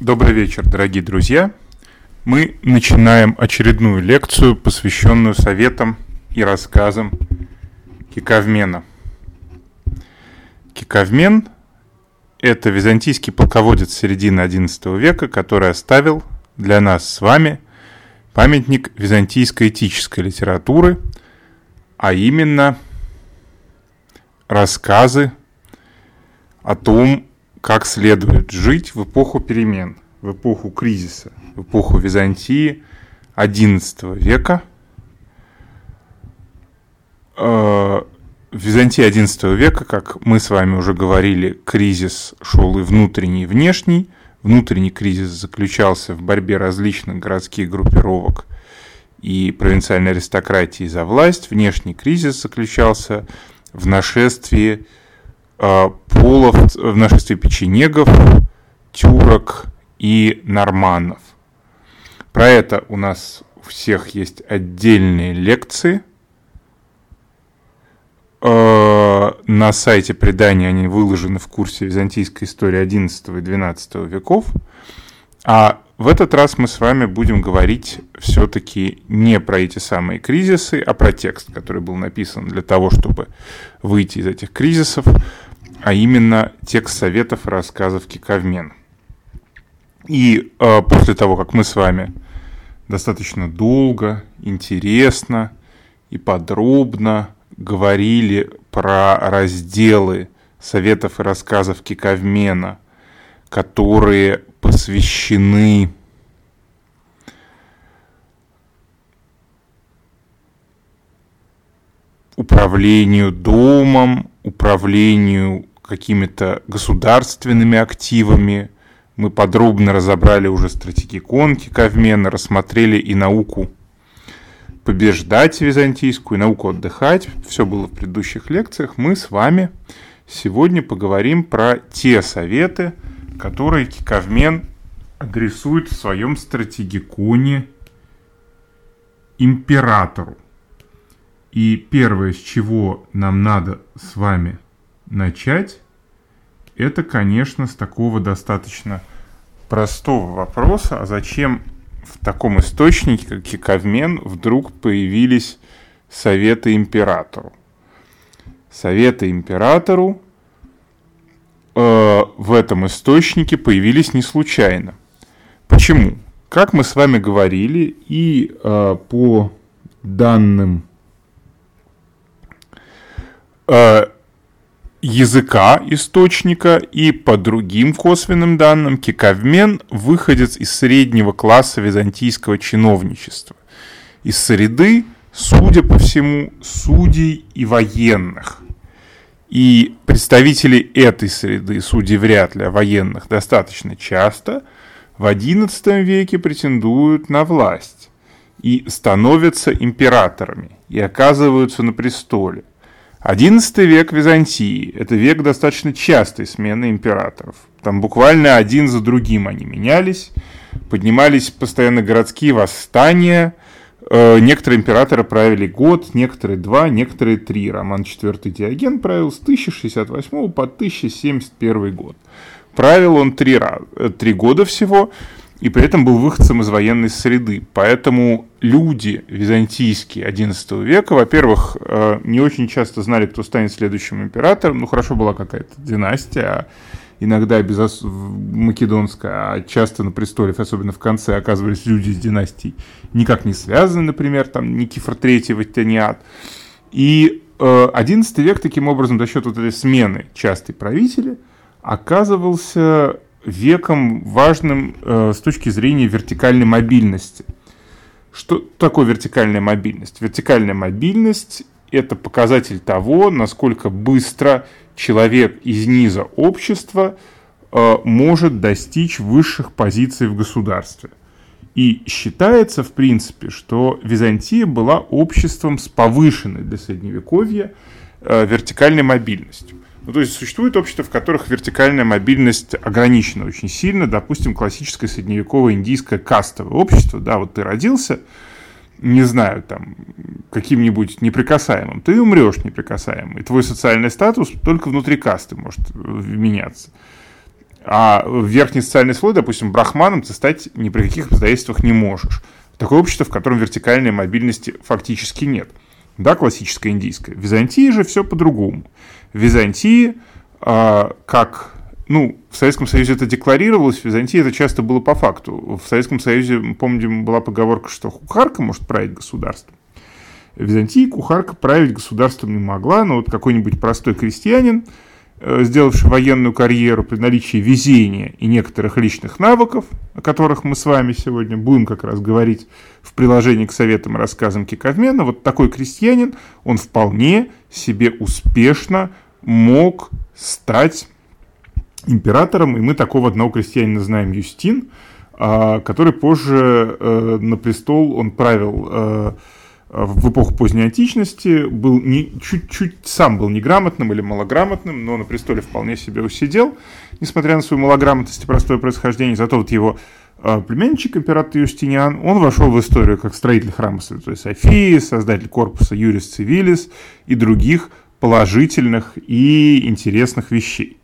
Добрый вечер, дорогие друзья. Мы начинаем очередную лекцию, посвященную советам и рассказам Кикавмена. Кикавмен – это византийский полководец середины XI века, который оставил для нас с вами памятник византийской этической литературы, а именно рассказы о том, как следует жить в эпоху перемен, в эпоху кризиса, в эпоху Византии XI века. В Византии XI века, как мы с вами уже говорили, кризис шел и внутренний, и внешний. Внутренний кризис заключался в борьбе различных городских группировок и провинциальной аристократии за власть. Внешний кризис заключался в нашествии полов в нашествии печенегов, тюрок и норманов. Про это у нас у всех есть отдельные лекции. Э, на сайте предания они выложены в курсе византийской истории XI и XII веков. А в этот раз мы с вами будем говорить все-таки не про эти самые кризисы, а про текст, который был написан для того, чтобы выйти из этих кризисов, а именно текст советов и рассказов Кикавмен. И э, после того, как мы с вами достаточно долго, интересно и подробно говорили про разделы советов и рассказов Кикавмена, которые посвящены управлению домом, управлению какими-то государственными активами. Мы подробно разобрали уже стратегикон Киковмена, рассмотрели и науку побеждать византийскую, и науку отдыхать. Все было в предыдущих лекциях. Мы с вами сегодня поговорим про те советы, которые Киковмен адресует в своем стратегиконе императору. И первое, с чего нам надо с вами начать, это, конечно, с такого достаточно простого вопроса, а зачем в таком источнике, как Киковмен, вдруг появились советы императору? Советы императору э, в этом источнике появились не случайно. Почему? Как мы с вами говорили, и э, по данным э, языка источника и по другим косвенным данным Киковмен выходец из среднего класса византийского чиновничества, из среды, судя по всему, судей и военных. И представители этой среды, судей вряд ли, а военных достаточно часто, в XI веке претендуют на власть и становятся императорами и оказываются на престоле. XI век Византии – это век достаточно частой смены императоров. Там буквально один за другим они менялись, поднимались постоянно городские восстания. Э, некоторые императоры правили год, некоторые два, некоторые три. Роман IV Диоген правил с 1068 по 1071 год. Правил он три, раза, э, три года всего – и при этом был выходцем из военной среды. Поэтому люди византийские XI века, во-первых, э, не очень часто знали, кто станет следующим императором. Ну, хорошо была какая-то династия, иногда без македонская, а часто на престоле, особенно в конце, оказывались люди из династий никак не связаны, например, там Никифор III, Ваттениат. И XI э, век таким образом за счет вот этой смены частой правителя оказывался веком важным э, с точки зрения вертикальной мобильности. Что такое вертикальная мобильность? Вертикальная мобильность – это показатель того, насколько быстро человек из низа общества э, может достичь высших позиций в государстве. И считается, в принципе, что Византия была обществом с повышенной для Средневековья э, вертикальной мобильностью. Ну, то есть существуют общества, в которых вертикальная мобильность ограничена очень сильно. Допустим, классическое средневековое индийское кастовое общество. Да, вот ты родился, не знаю, там, каким-нибудь неприкасаемым, ты умрешь неприкасаемым. И твой социальный статус только внутри касты может меняться. А верхний социальный слой, допустим, брахманом ты стать ни при каких обстоятельствах не можешь. Такое общество, в котором вертикальной мобильности фактически нет. Да, классическая индийская. В Византии же все по-другому. Византии, э, как ну, в Советском Союзе это декларировалось, в Византии это часто было по факту. В Советском Союзе, помним, была поговорка, что кухарка может править государством. В Византии кухарка править государством не могла, но вот какой-нибудь простой крестьянин, э, сделавший военную карьеру при наличии везения и некоторых личных навыков, о которых мы с вами сегодня будем как раз говорить в приложении к советам и рассказам Киковмена, вот такой крестьянин, он вполне себе успешно мог стать императором, и мы такого одного крестьянина знаем, Юстин, а, который позже э, на престол, он правил э, в эпоху поздней античности, был не, чуть-чуть сам был неграмотным или малограмотным, но на престоле вполне себе усидел, несмотря на свою малограмотность и простое происхождение, зато вот его э, племянничек, император Юстиниан, он вошел в историю как строитель храма Святой Софии, создатель корпуса Юрис Цивилис и других положительных и интересных вещей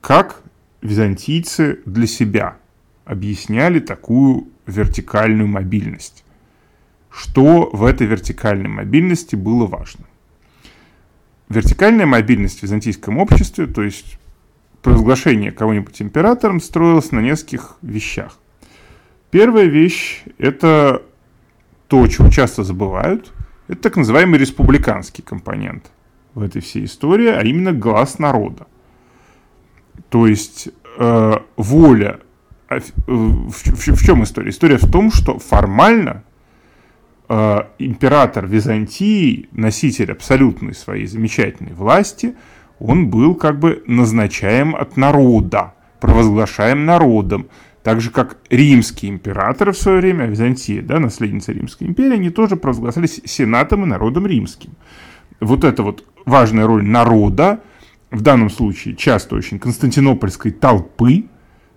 как византийцы для себя объясняли такую вертикальную мобильность. Что в этой вертикальной мобильности было важно? Вертикальная мобильность в византийском обществе, то есть провозглашение кого-нибудь императором, строилось на нескольких вещах. Первая вещь – это то, чего часто забывают, это так называемый республиканский компонент в этой всей истории, а именно глаз народа. То есть э, воля... Э, в, в, в чем история? История в том, что формально э, император Византии, носитель абсолютной своей замечательной власти, он был как бы назначаем от народа, провозглашаем народом. Так же, как римские императоры в свое время, Византия, да, наследница Римской империи, они тоже провозглашались сенатом и народом римским. Вот эта вот важная роль народа, в данном случае часто очень константинопольской толпы,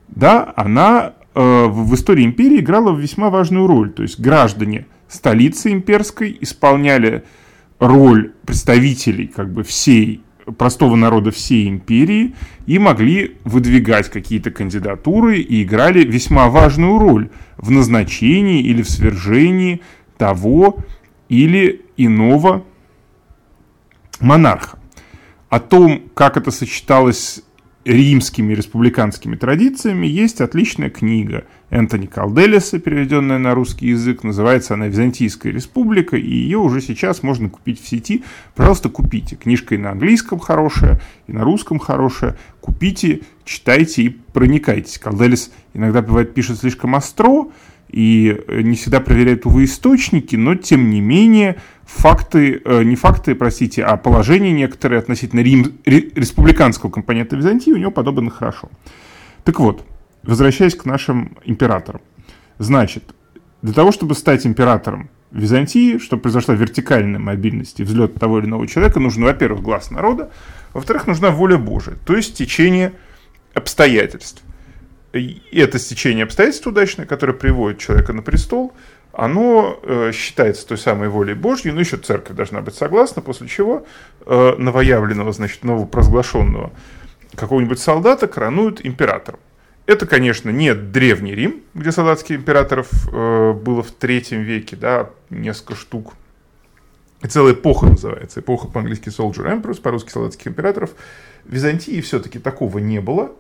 да, она э, в истории империи играла весьма важную роль. То есть граждане столицы имперской исполняли роль представителей как бы всей простого народа всей империи и могли выдвигать какие-то кандидатуры и играли весьма важную роль в назначении или в свержении того или иного монарха. О том, как это сочеталось римскими республиканскими традициями, есть отличная книга Энтони Калделиса, переведенная на русский язык. Называется она «Византийская республика», и ее уже сейчас можно купить в сети. Пожалуйста, купите. Книжка и на английском хорошая, и на русском хорошая. Купите, читайте и проникайтесь. Калделис иногда, бывает, пишет слишком остро, и не всегда проверяет, увы, источники, но, тем не менее, факты, э, не факты, простите, а положения некоторые относительно рим, республиканского компонента Византии у него подобраны хорошо. Так вот, возвращаясь к нашим императорам. Значит, для того, чтобы стать императором Византии, чтобы произошла вертикальная мобильность и взлет того или иного человека, нужен, во-первых, глаз народа, во-вторых, нужна воля Божия, то есть течение обстоятельств. Это стечение обстоятельств удачное, которое приводит человека на престол – оно э, считается той самой волей Божьей, ну еще церковь должна быть согласна, после чего э, новоявленного, значит, новопровозглашенного какого-нибудь солдата коронуют императором. Это, конечно, не Древний Рим, где солдатских императоров э, было в третьем веке, да, несколько штук. И целая эпоха называется, эпоха по-английски Soldier Emperors, по-русски солдатских императоров. В Византии все-таки такого не было.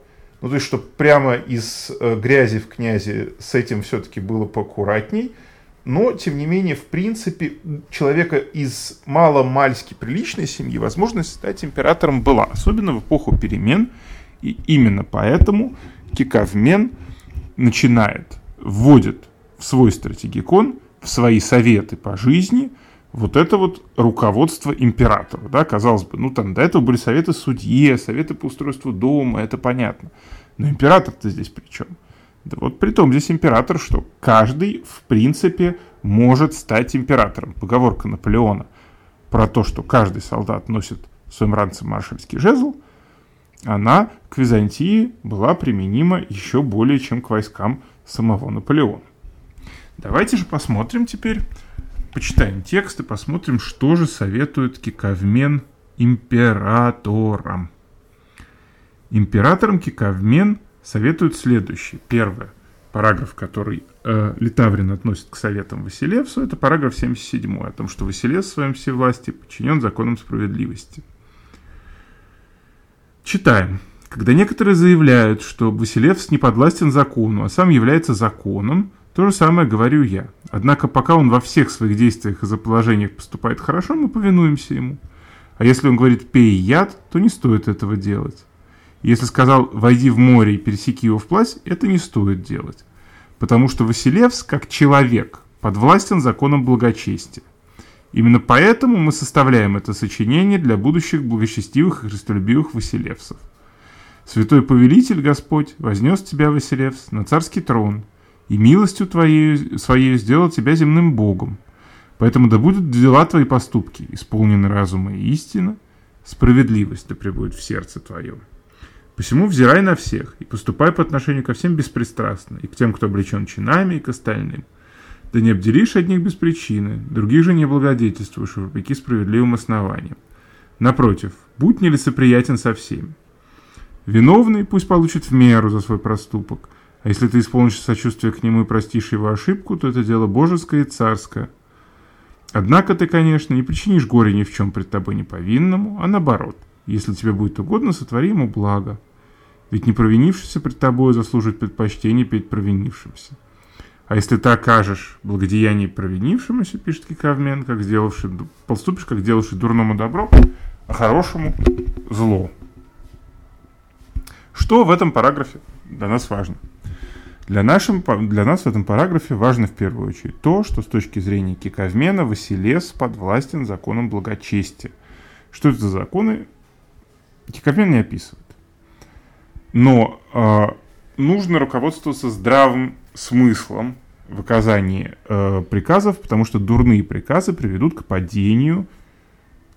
Ну, то есть, что прямо из э, грязи в князи с этим все-таки было поаккуратней – но, тем не менее, в принципе, человека из мало-мальски приличной семьи возможность стать императором была, особенно в эпоху перемен. И именно поэтому Кикавмен начинает, вводит в свой стратегикон, в свои советы по жизни вот это вот руководство императора. Да, казалось бы, ну там до этого были советы судье, советы по устройству дома, это понятно. Но император-то здесь при чем? Да вот при том здесь император, что каждый, в принципе, может стать императором. Поговорка Наполеона про то, что каждый солдат носит в своем ранце маршальский жезл, она к Византии была применима еще более, чем к войскам самого Наполеона. Давайте же посмотрим теперь, почитаем текст и посмотрим, что же советует Кикавмен императорам. Императором Кикавмен советуют следующее. Первое. Параграф, который э, Литаврин относит к советам Василевсу, это параграф 77 о том, что Василевс в своем всевластии подчинен законам справедливости. Читаем. Когда некоторые заявляют, что Василевс не подвластен закону, а сам является законом, то же самое говорю я. Однако пока он во всех своих действиях и заположениях поступает хорошо, мы повинуемся ему. А если он говорит «пей яд», то не стоит этого делать. Если сказал «войди в море и пересеки его вплавь», это не стоит делать. Потому что Василевс, как человек, подвластен законам благочестия. Именно поэтому мы составляем это сочинение для будущих благочестивых и христолюбивых Василевсов. Святой повелитель Господь вознес тебя, Василевс, на царский трон, и милостью твоей, своей сделал тебя земным Богом. Поэтому да будут дела твои поступки, исполнены разума и истина, справедливость да пребудет в сердце твоем. Посему взирай на всех и поступай по отношению ко всем беспристрастно, и к тем, кто облечен чинами, и к остальным. Да не обделишь одних без причины, других же не благодетельствуешь, вопреки справедливым основаниям. Напротив, будь нелицеприятен со всеми. Виновный пусть получит в меру за свой проступок, а если ты исполнишь сочувствие к нему и простишь его ошибку, то это дело божеское и царское. Однако ты, конечно, не причинишь горе ни в чем пред тобой неповинному, а наоборот – если тебе будет угодно, сотвори ему благо. Ведь не провинившийся пред тобой заслужит предпочтение перед провинившимся. А если ты окажешь благодеяние провинившемуся, пишет Кикавмен, как сделавший, поступишь, как делавший дурному добро, а хорошему зло. Что в этом параграфе для нас важно? Для, нашим, для нас в этом параграфе важно в первую очередь то, что с точки зрения Кикавмена Василес подвластен законам благочестия. Что это за законы? Кикармен не описывает. Но э, нужно руководствоваться здравым смыслом в оказании э, приказов, потому что дурные приказы приведут к падению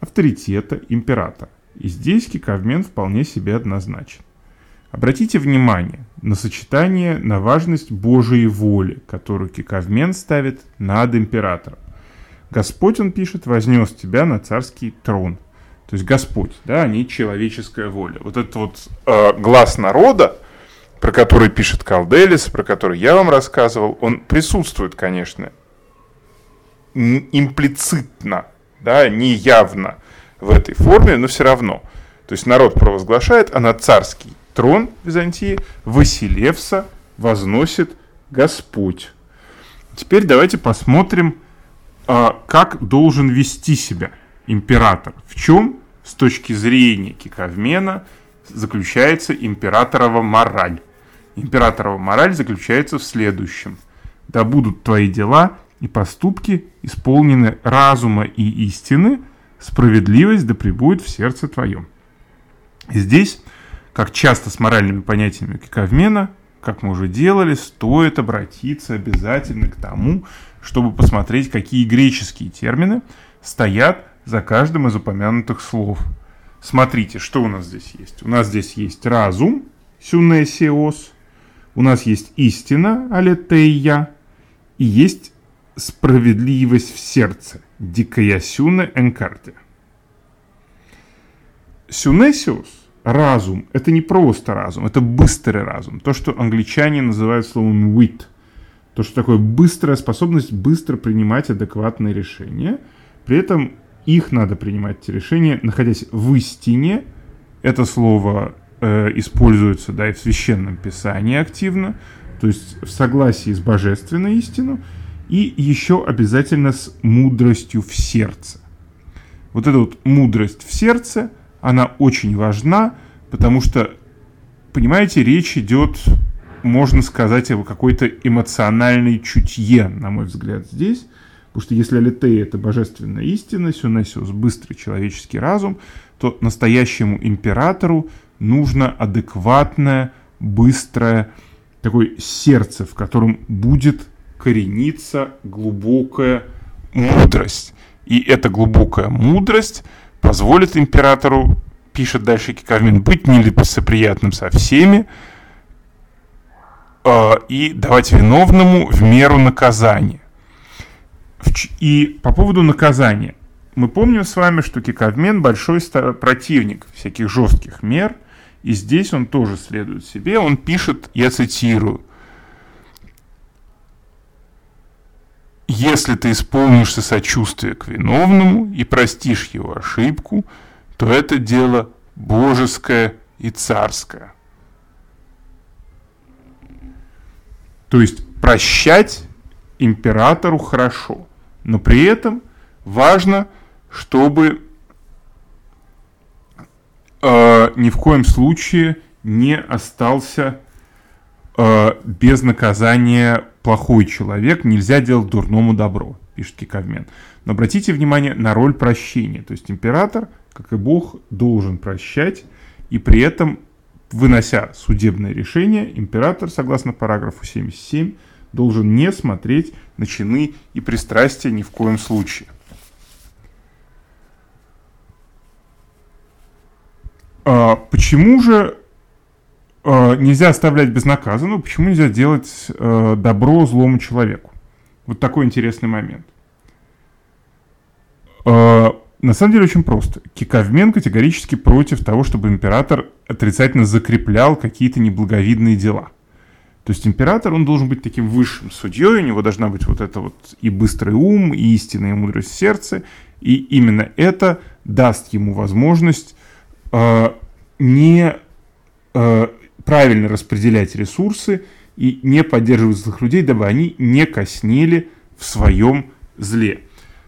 авторитета императора. И здесь Кикавмен вполне себе однозначен. Обратите внимание на сочетание, на важность Божией воли, которую Кикавмен ставит над императором. Господь, он пишет, вознес тебя на царский трон – то есть Господь, да, а не человеческая воля. Вот этот вот э, глаз народа, про который пишет Калделис, про который я вам рассказывал, он присутствует, конечно, имплицитно, да, не явно в этой форме, но все равно. То есть народ провозглашает, а на царский трон Византии Василевса возносит Господь. Теперь давайте посмотрим, а, как должен вести себя император. В чем, с точки зрения Киковмена, заключается императорова мораль? Императорова мораль заключается в следующем. Да будут твои дела и поступки исполнены разума и истины, справедливость да пребудет в сердце твоем. Здесь, как часто с моральными понятиями Киковмена, как мы уже делали, стоит обратиться обязательно к тому, чтобы посмотреть, какие греческие термины стоят за каждым из упомянутых слов. Смотрите, что у нас здесь есть. У нас здесь есть разум, сюнесиос, у нас есть истина, алетея, и есть справедливость в сердце, дикаясюне энкарте. Сюнесиус, разум, это не просто разум, это быстрый разум. То, что англичане называют словом wit. То, что такое быстрая способность быстро принимать адекватные решения. При этом их надо принимать эти решения, находясь в истине. Это слово э, используется да, и в священном писании активно, то есть в согласии с божественной истиной, и еще обязательно с мудростью в сердце. Вот эта вот мудрость в сердце, она очень важна, потому что, понимаете, речь идет, можно сказать, о какой-то эмоциональной чутье, на мой взгляд, здесь. Потому что если Алитея – это божественная истина, Сюнесиус – быстрый человеческий разум, то настоящему императору нужно адекватное, быстрое такое сердце, в котором будет корениться глубокая мудрость. И эта глубокая мудрость позволит императору, пишет дальше Кикавмин, быть нелепосоприятным со всеми э, и давать виновному в меру наказания. И по поводу наказания. Мы помним с вами, что Кикавмен большой противник всяких жестких мер, И здесь он тоже следует себе. Он пишет, я цитирую, Если ты исполнишься сочувствия к виновному и простишь его ошибку, то это дело божеское и царское. То есть прощать императору хорошо, но при этом важно, чтобы э, ни в коем случае не остался э, без наказания плохой человек, нельзя делать дурному добро, пишет Киковмен. Но обратите внимание на роль прощения. То есть император, как и Бог, должен прощать, и при этом, вынося судебное решение, император, согласно параграфу 77, должен не смотреть на чины и пристрастия ни в коем случае. А почему же нельзя оставлять безнаказанно, почему нельзя делать э, добро злому человеку? Вот такой интересный момент. Э, на самом деле очень просто. Киковмен категорически против того, чтобы император отрицательно закреплял какие-то неблаговидные дела. То есть император, он должен быть таким высшим судьей, у него должна быть вот это вот и быстрый ум, и истинная мудрость в сердце, и именно это даст ему возможность э, не э, правильно распределять ресурсы и не поддерживать злых людей, дабы они не коснели в своем зле.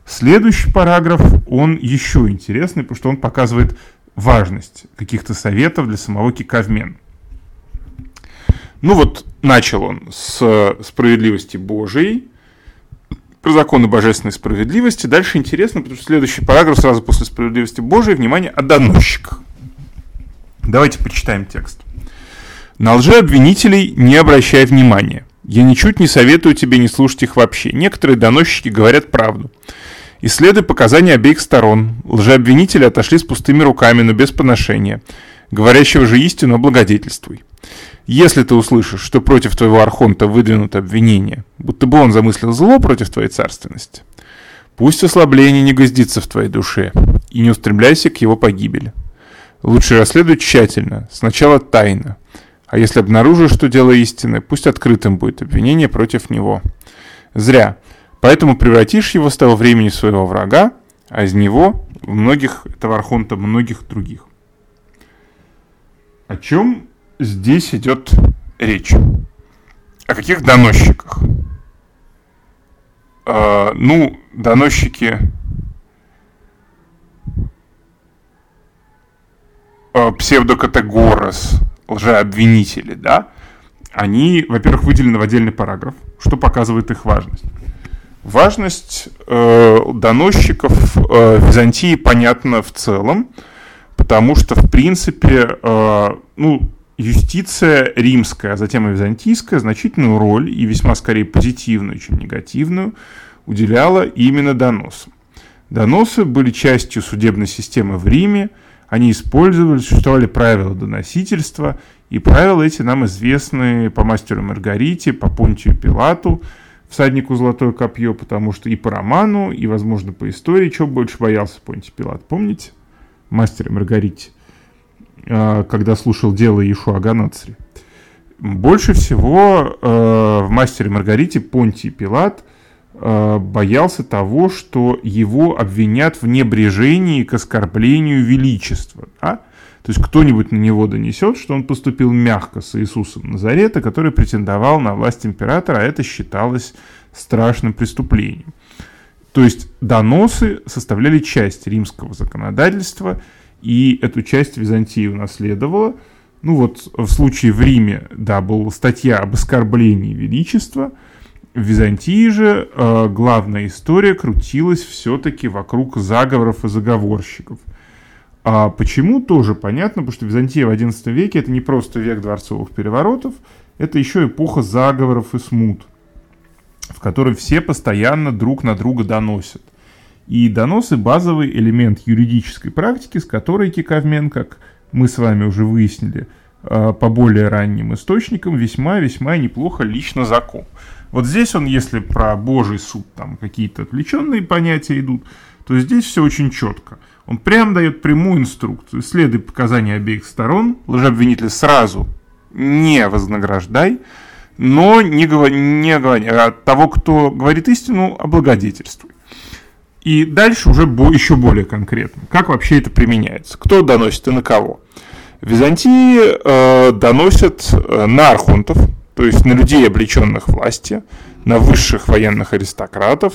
Следующий параграф, он еще интересный, потому что он показывает важность каких-то советов для самого Кикавмен. Ну вот, начал он с справедливости Божией, про законы божественной справедливости. Дальше интересно, потому что следующий параграф сразу после справедливости Божией, внимание, о доносчиках. Давайте почитаем текст. На лжеобвинителей не обращай внимания. Я ничуть не советую тебе не слушать их вообще. Некоторые доносчики говорят правду. Исследуй показания обеих сторон. Лжеобвинители отошли с пустыми руками, но без поношения. Говорящего же истину благодетельствуй. Если ты услышишь, что против твоего архонта выдвинут обвинение, будто бы он замыслил зло против твоей царственности, пусть ослабление не гостится в твоей душе, и не устремляйся к его погибели. Лучше расследуй тщательно, сначала тайно, а если обнаружишь, что дело истины, пусть открытым будет обвинение против него. Зря. Поэтому превратишь его с того времени своего врага, а из него, многих, этого архонта, многих других. О чем здесь идет речь? О каких доносчиках? Э, ну, доносчики э, псевдокатегорос, лжеобвинители, да, они, во-первых, выделены в отдельный параграф, что показывает их важность. Важность э, доносчиков э, Византии понятна в целом, потому что, в принципе, э, ну, юстиция римская, а затем и византийская значительную роль, и весьма скорее позитивную, чем негативную, уделяла именно доносам. Доносы были частью судебной системы в Риме, они использовали, существовали правила доносительства, и правила эти нам известны по мастеру Маргарите, по Понтию Пилату, всаднику Золотое Копье, потому что и по роману, и, возможно, по истории, чего больше боялся Понтий Пилат, помните? Мастер Маргарите, а, когда слушал дело Иешуа Ганацри. Больше всего э, в «Мастере Маргарите» Понтий Пилат боялся того, что его обвинят в небрежении к оскорблению величества. Да? То есть кто-нибудь на него донесет, что он поступил мягко с Иисусом Назарета, который претендовал на власть императора, а это считалось страшным преступлением. То есть доносы составляли часть римского законодательства, и эту часть Византия унаследовала. Ну вот в случае в Риме, да, была статья об оскорблении величества – в Византии же э, главная история крутилась все-таки вокруг заговоров и заговорщиков. А почему, тоже понятно, потому что Византия в XI веке это не просто век дворцовых переворотов, это еще эпоха заговоров и смут, в которой все постоянно друг на друга доносят. И доносы – базовый элемент юридической практики, с которой Киковмен, как мы с вами уже выяснили, э, по более ранним источникам, весьма-весьма неплохо лично знаком. Вот здесь он, если про Божий суд там какие-то отвлеченные понятия идут, то здесь все очень четко. Он прям дает прямую инструкцию. Следуй показания обеих сторон. Лжеобвинитель сразу не вознаграждай, но не говори, не говори а того, кто говорит истину, облагодетельствуй. И дальше уже еще более конкретно. Как вообще это применяется? Кто доносит и на кого? В Византии э, доносят э, на архонтов, то есть на людей, облеченных власти, на высших военных аристократов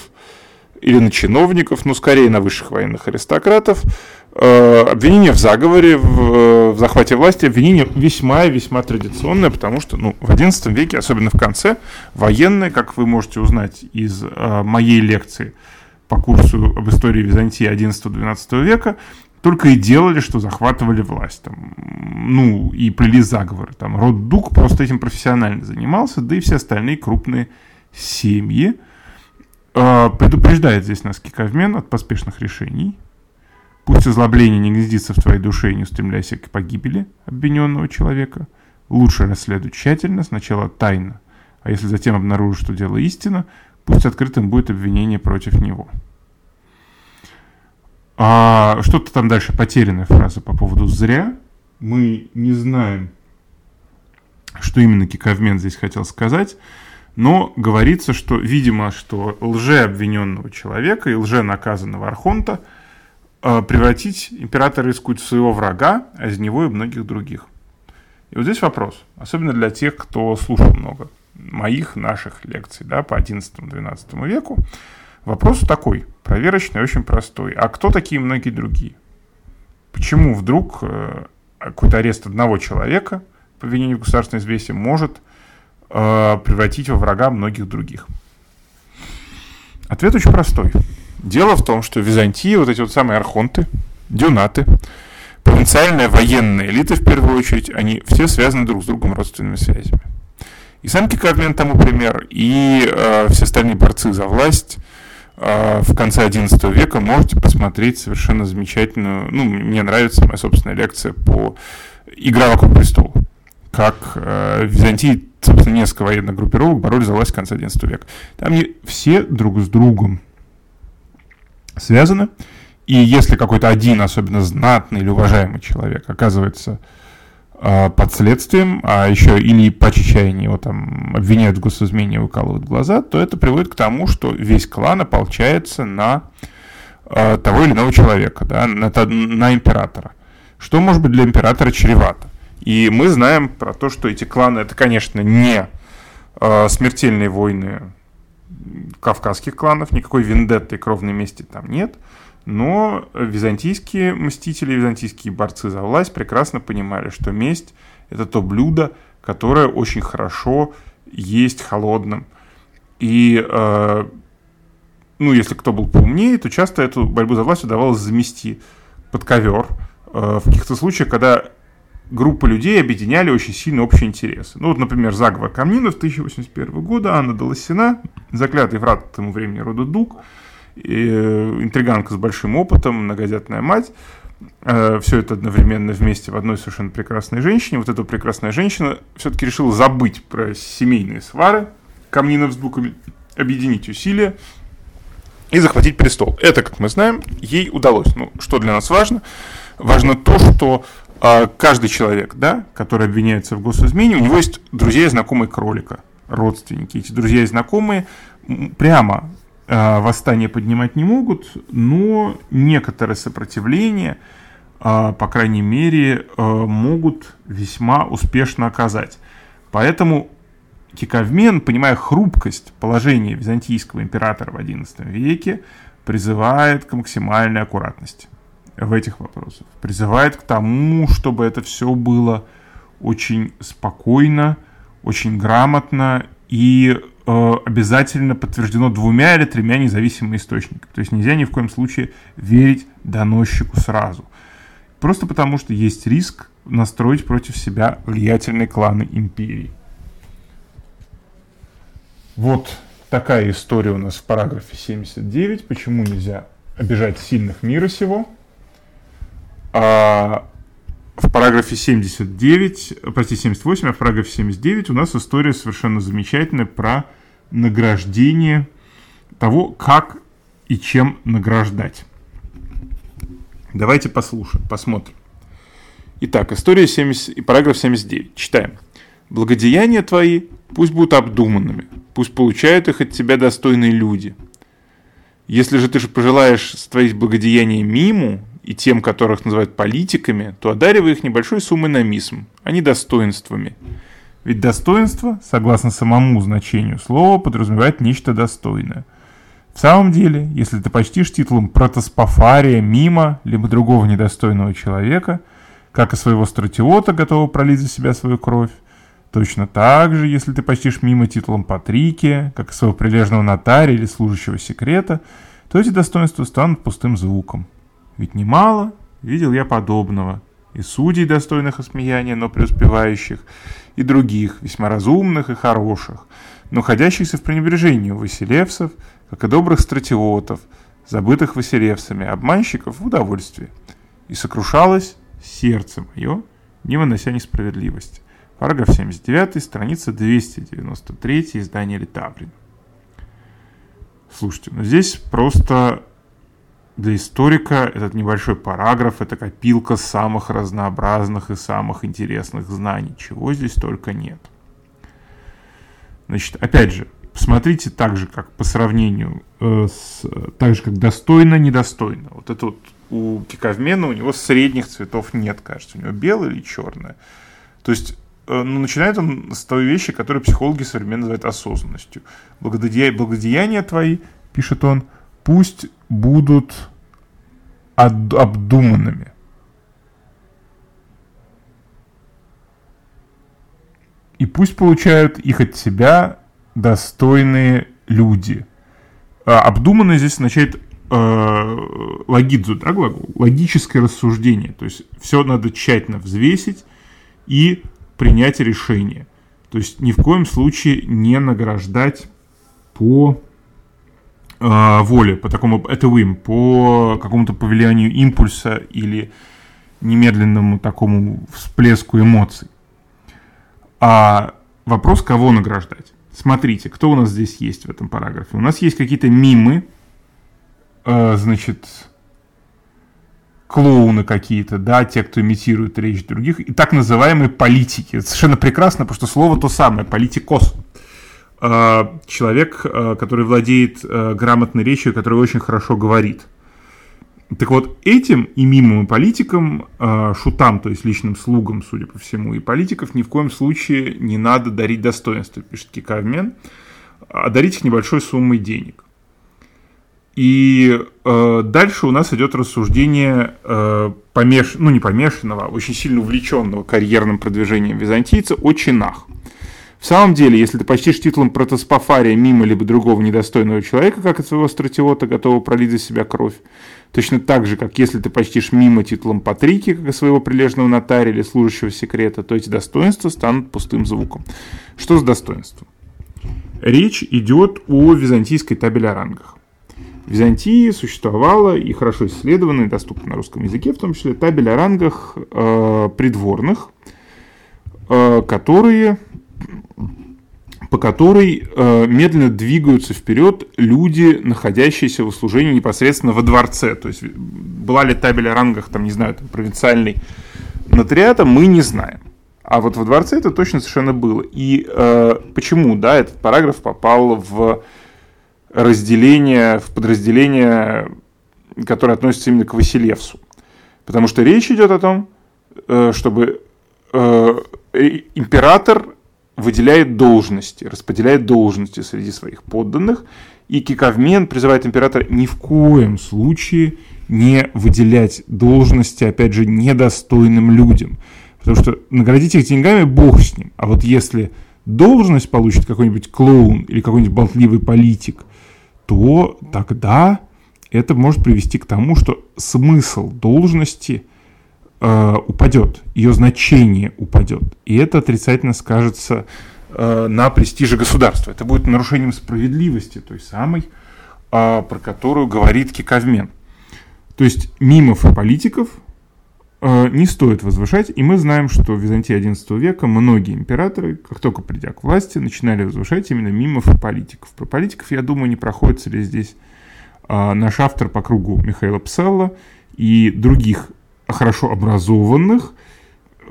или на чиновников, ну скорее на высших военных аристократов, э, обвинение в заговоре, в, в захвате власти, обвинение весьма и весьма традиционное, потому что ну, в XI веке, особенно в конце, военные, как вы можете узнать из э, моей лекции по курсу об истории Византии XI-XII века, только и делали, что захватывали власть. Там, ну, и плели заговоры. Там род Дук просто этим профессионально занимался, да и все остальные крупные семьи. Э, предупреждает здесь нас Киковмен от поспешных решений. Пусть озлобление не гнездится в твоей душе и не устремляйся к погибели обвиненного человека. Лучше расследуй тщательно, сначала тайно, а если затем обнаружишь, что дело истина, пусть открытым будет обвинение против него. А что-то там дальше потерянная фраза по поводу «зря». Мы не знаем, что именно Киковмен здесь хотел сказать, но говорится, что, видимо, что лже обвиненного человека и лже наказанного Архонта э, превратить императора рискует в своего врага, а из него и многих других. И вот здесь вопрос, особенно для тех, кто слушал много моих, наших лекций да, по XI-XII веку. Вопрос такой, проверочный, очень простой. А кто такие многие другие? Почему вдруг э, какой-то арест одного человека по обвинению в государственной известии может э, превратить во врага многих других? Ответ очень простой. Дело в том, что Византии вот эти вот самые архонты, дюнаты, провинциальная военная элита в первую очередь, они все связаны друг с другом родственными связями. И сам Кикармен тому пример, и э, все остальные борцы за власть – в конце XI века можете посмотреть совершенно замечательную, ну, мне нравится моя собственная лекция по «Игра вокруг престола». Как э, Византии, собственно, несколько военных группировок боролись за власть в конце XI века. Там все друг с другом связаны. И если какой-то один, особенно знатный или уважаемый человек, оказывается э, под следствием, а еще или по чечаянию его там обвиняют в госизмене выкалывают глаза, то это приводит к тому, что весь клан ополчается на э, того или иного человека, да, на, на императора. Что может быть для императора чревато? И мы знаем про то, что эти кланы, это, конечно, не э, смертельные войны кавказских кланов, никакой вендетты и кровной мести там нет – но византийские мстители, византийские борцы за власть прекрасно понимали, что месть – это то блюдо, которое очень хорошо есть холодным. И, э, ну, если кто был поумнее, то часто эту борьбу за власть удавалось замести под ковер. Э, в каких-то случаях, когда группы людей объединяли очень сильно общие интересы. Ну, вот, например, заговор Камнинов 1081 года, Анна Долосина, заклятый врат к тому времени рода Дук – Э, интриганка с большим опытом, многодетная мать. Э, Все это одновременно вместе в одной совершенно прекрасной женщине. Вот эта прекрасная женщина все-таки решила забыть про семейные свары Камнинов с Буками, объединить усилия и захватить престол. Это, как мы знаем, ей удалось. Ну, что для нас важно? Важно то, что а, каждый человек, да, который обвиняется в госизмене, у него есть друзья и знакомые кролика, родственники. Эти друзья и знакомые прямо Э, восстание поднимать не могут, но некоторое сопротивление, э, по крайней мере, э, могут весьма успешно оказать. Поэтому Киковмен, понимая хрупкость положения византийского императора в XI веке, призывает к максимальной аккуратности в этих вопросах. Призывает к тому, чтобы это все было очень спокойно, очень грамотно и Э, обязательно подтверждено двумя или тремя независимыми источниками. То есть нельзя ни в коем случае верить доносчику сразу. Просто потому, что есть риск настроить против себя влиятельные кланы империи. Вот такая история у нас в параграфе 79. Почему нельзя обижать сильных мира сего? А в параграфе 79, прости, 78, а в параграфе 79 у нас история совершенно замечательная про награждение того, как и чем награждать. Давайте послушаем, посмотрим. Итак, история 70, параграф 79. Читаем. «Благодеяния твои пусть будут обдуманными, пусть получают их от тебя достойные люди. Если же ты же пожелаешь твоих благодеяний миму и тем, которых называют политиками, то одаривай их небольшой суммой на мисм, а не достоинствами. Ведь достоинство, согласно самому значению слова, подразумевает нечто достойное. В самом деле, если ты почтишь титулом протоспофария, мимо, либо другого недостойного человека, как и своего стратиота, готового пролить за себя свою кровь, точно так же, если ты почтишь мимо титулом патрикия, как и своего прилежного нотария или служащего секрета, то эти достоинства станут пустым звуком. Ведь немало видел я подобного, и судей, достойных осмеяния, но преуспевающих, и других, весьма разумных и хороших, но ходящихся в пренебрежении у Василевсов, как и добрых стратиотов, забытых Василевсами, обманщиков в удовольствие. И сокрушалось сердце мое, не вынося несправедливости. Параграф 79, страница 293, издание Литаврин. Слушайте, ну здесь просто для историка этот небольшой параграф – это копилка самых разнообразных и самых интересных знаний, чего здесь только нет. Значит, опять же, посмотрите так же, как по сравнению, э, с, так же, как достойно-недостойно. Вот это вот у киковмена у него средних цветов нет, кажется. У него белое или черное. То есть, э, ну, начинает он с той вещи, которую психологи современно называют осознанностью. Благодея... Благодеяния твои, пишет он, пусть будут обдуманными. И пусть получают их от себя достойные люди. А, здесь означает э, логидзу, да, глагол? Логическое рассуждение. То есть все надо тщательно взвесить и принять решение. То есть ни в коем случае не награждать по э, воле, по такому это им, по какому-то повлиянию импульса или немедленному такому всплеску эмоций. А вопрос, кого награждать? Смотрите, кто у нас здесь есть в этом параграфе. У нас есть какие-то мимы, э, значит, клоуны какие-то, да, те, кто имитирует речь других, и так называемые политики. Это совершенно прекрасно, потому что слово то самое, политикос. Э, человек, э, который владеет э, грамотной речью, который очень хорошо говорит. Так вот, этим и мимым политикам, шутам, то есть личным слугам, судя по всему, и политиков ни в коем случае не надо дарить достоинство, пишет Кикавмен, а дарить их небольшой суммой денег. И э, дальше у нас идет рассуждение э, помеш... ну не помешанного, а очень сильно увлеченного карьерным продвижением византийца о чинах. В самом деле, если ты почтишь титулом протоспофария мимо либо другого недостойного человека, как от своего стратиота, готового пролить за себя кровь, точно так же, как если ты почтишь мимо титулом патрики, как и своего прилежного нотария или служащего секрета, то эти достоинства станут пустым звуком. Что за достоинство? Речь идет о византийской табели о рангах. В Византии существовала и хорошо исследованная, доступна на русском языке, в том числе табель о рангах э, придворных, э, которые по которой э, медленно двигаются вперед люди, находящиеся в служении непосредственно во дворце. То есть была ли табель о рангах, там, не знаю, там, провинциальный нотариата, мы не знаем. А вот во дворце это точно совершенно было. И э, почему, да, этот параграф попал в разделение, в подразделение, которое относится именно к Василевсу. Потому что речь идет о том, э, чтобы э, император выделяет должности, распределяет должности среди своих подданных, и Киковмен призывает императора ни в коем случае не выделять должности, опять же, недостойным людям. Потому что наградить их деньгами бог с ним. А вот если должность получит какой-нибудь клоун или какой-нибудь болтливый политик, то тогда это может привести к тому, что смысл должности – э, упадет, ее значение упадет. И это отрицательно скажется э, на престиже государства. Это будет нарушением справедливости, той самой, э, про которую говорит Киковмен. То есть мимов и политиков э, не стоит возвышать, и мы знаем, что в Византии XI века многие императоры, как только придя к власти, начинали возвышать именно мимов и политиков. Про политиков, я думаю, не проходит ли здесь э, наш автор по кругу Михаила Пселла, и других хорошо образованных,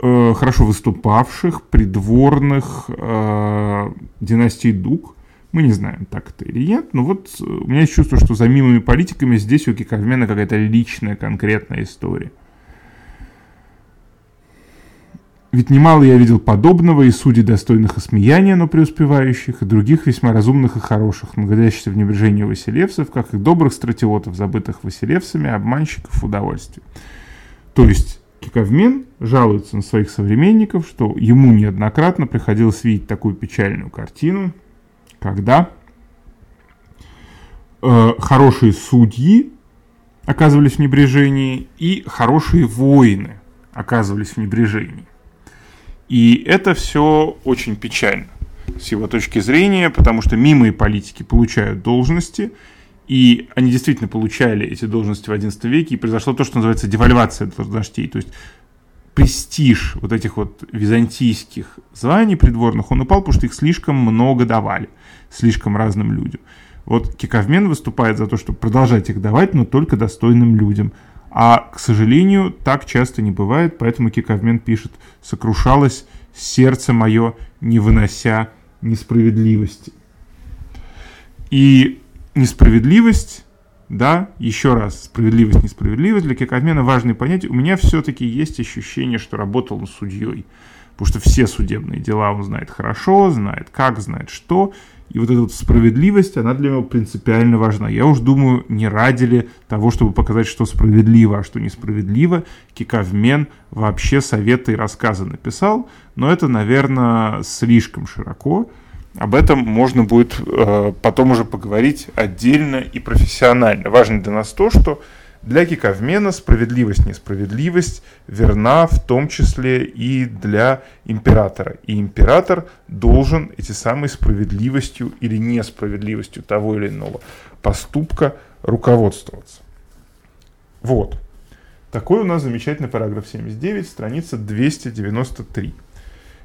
э, хорошо выступавших, придворных э, династии Дук. Мы не знаем, так это или нет, но вот э, у меня есть чувство, что за мимыми политиками здесь у Кикавмена какая-то личная, конкретная история. Ведь немало я видел подобного и судей, достойных осмеяния, но преуспевающих, и других весьма разумных и хороших, находящихся в небрежении Василевцев, как и добрых стратиотов, забытых Василевцами, обманщиков удовольствия. То есть Киковмен жалуется на своих современников, что ему неоднократно приходилось видеть такую печальную картину, когда э, хорошие судьи оказывались в небрежении и хорошие воины оказывались в небрежении. И это все очень печально с его точки зрения, потому что мимые политики получают должности, и они действительно получали эти должности в XI веке, и произошло то, что называется девальвация должностей, то есть престиж вот этих вот византийских званий придворных, он упал, потому что их слишком много давали, слишком разным людям. Вот Киковмен выступает за то, чтобы продолжать их давать, но только достойным людям – а, к сожалению, так часто не бывает, поэтому Киковмен пишет «Сокрушалось сердце мое, не вынося несправедливости». И несправедливость, да, еще раз, справедливость, несправедливость для Киковмена важные понятия. У меня все-таки есть ощущение, что работал он судьей, потому что все судебные дела он знает хорошо, знает как, знает что, и вот эта вот справедливость, она для него принципиально важна. Я уж думаю, не ради ли того, чтобы показать, что справедливо, а что несправедливо, Кикавмен вообще советы и рассказы написал, но это, наверное, слишком широко. Об этом можно будет э, потом уже поговорить отдельно и профессионально. Важно для нас то, что для Киковмена справедливость, несправедливость верна в том числе и для императора. И император должен эти самые справедливостью или несправедливостью того или иного поступка руководствоваться. Вот. Такой у нас замечательный параграф 79, страница 293.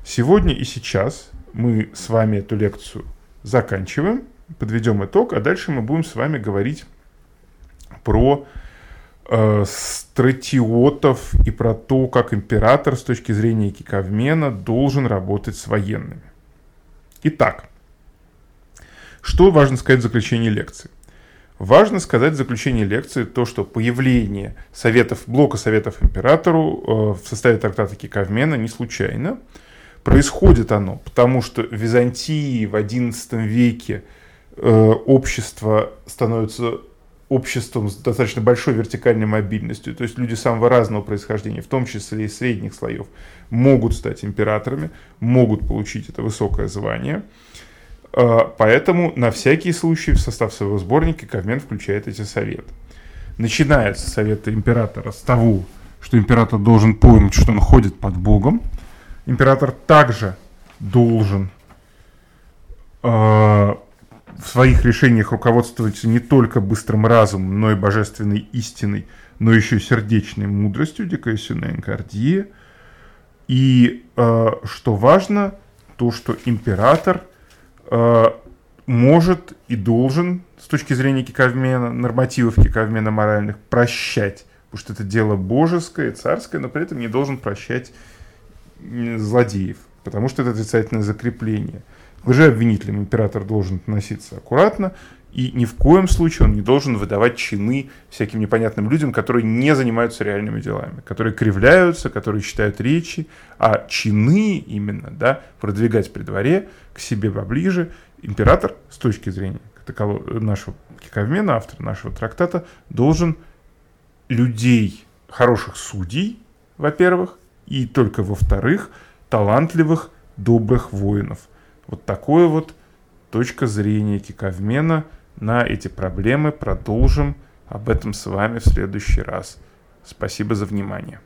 Сегодня и сейчас мы с вами эту лекцию заканчиваем, подведем итог, а дальше мы будем с вами говорить про э, стратиотов и про то, как император с точки зрения Киковмена должен работать с военными. Итак, что важно сказать в заключении лекции? Важно сказать в заключении лекции то, что появление советов, блока советов императору э, в составе трактата Киковмена не случайно. Происходит оно, потому что в Византии в XI веке э, общество становится обществом с достаточно большой вертикальной мобильностью, то есть люди самого разного происхождения, в том числе и средних слоев, могут стать императорами, могут получить это высокое звание. А, поэтому на всякий случай в состав своего сборника Ковмен включает эти советы. Начинается совет императора с того, что император должен помнить, что он ходит под Богом. Император также должен э, в своих решениях руководствуется не только быстрым разумом, но и божественной истиной, но еще и сердечной мудростью, дикоясюная энкардия. И э, что важно, то, что император э, может и должен, с точки зрения киковмена, нормативов киковмена моральных, прощать, потому что это дело божеское, царское, но при этом не должен прощать злодеев, потому что это отрицательное закрепление – лжеобвинителям император должен относиться аккуратно, и ни в коем случае он не должен выдавать чины всяким непонятным людям, которые не занимаются реальными делами, которые кривляются, которые читают речи, а чины именно, да, продвигать при дворе к себе поближе. Император, с точки зрения нашего Киковмена, автора нашего трактата, должен людей, хороших судей, во-первых, и только во-вторых, талантливых, добрых воинов – вот такое вот точка зрения Киковмена на эти проблемы. Продолжим об этом с вами в следующий раз. Спасибо за внимание.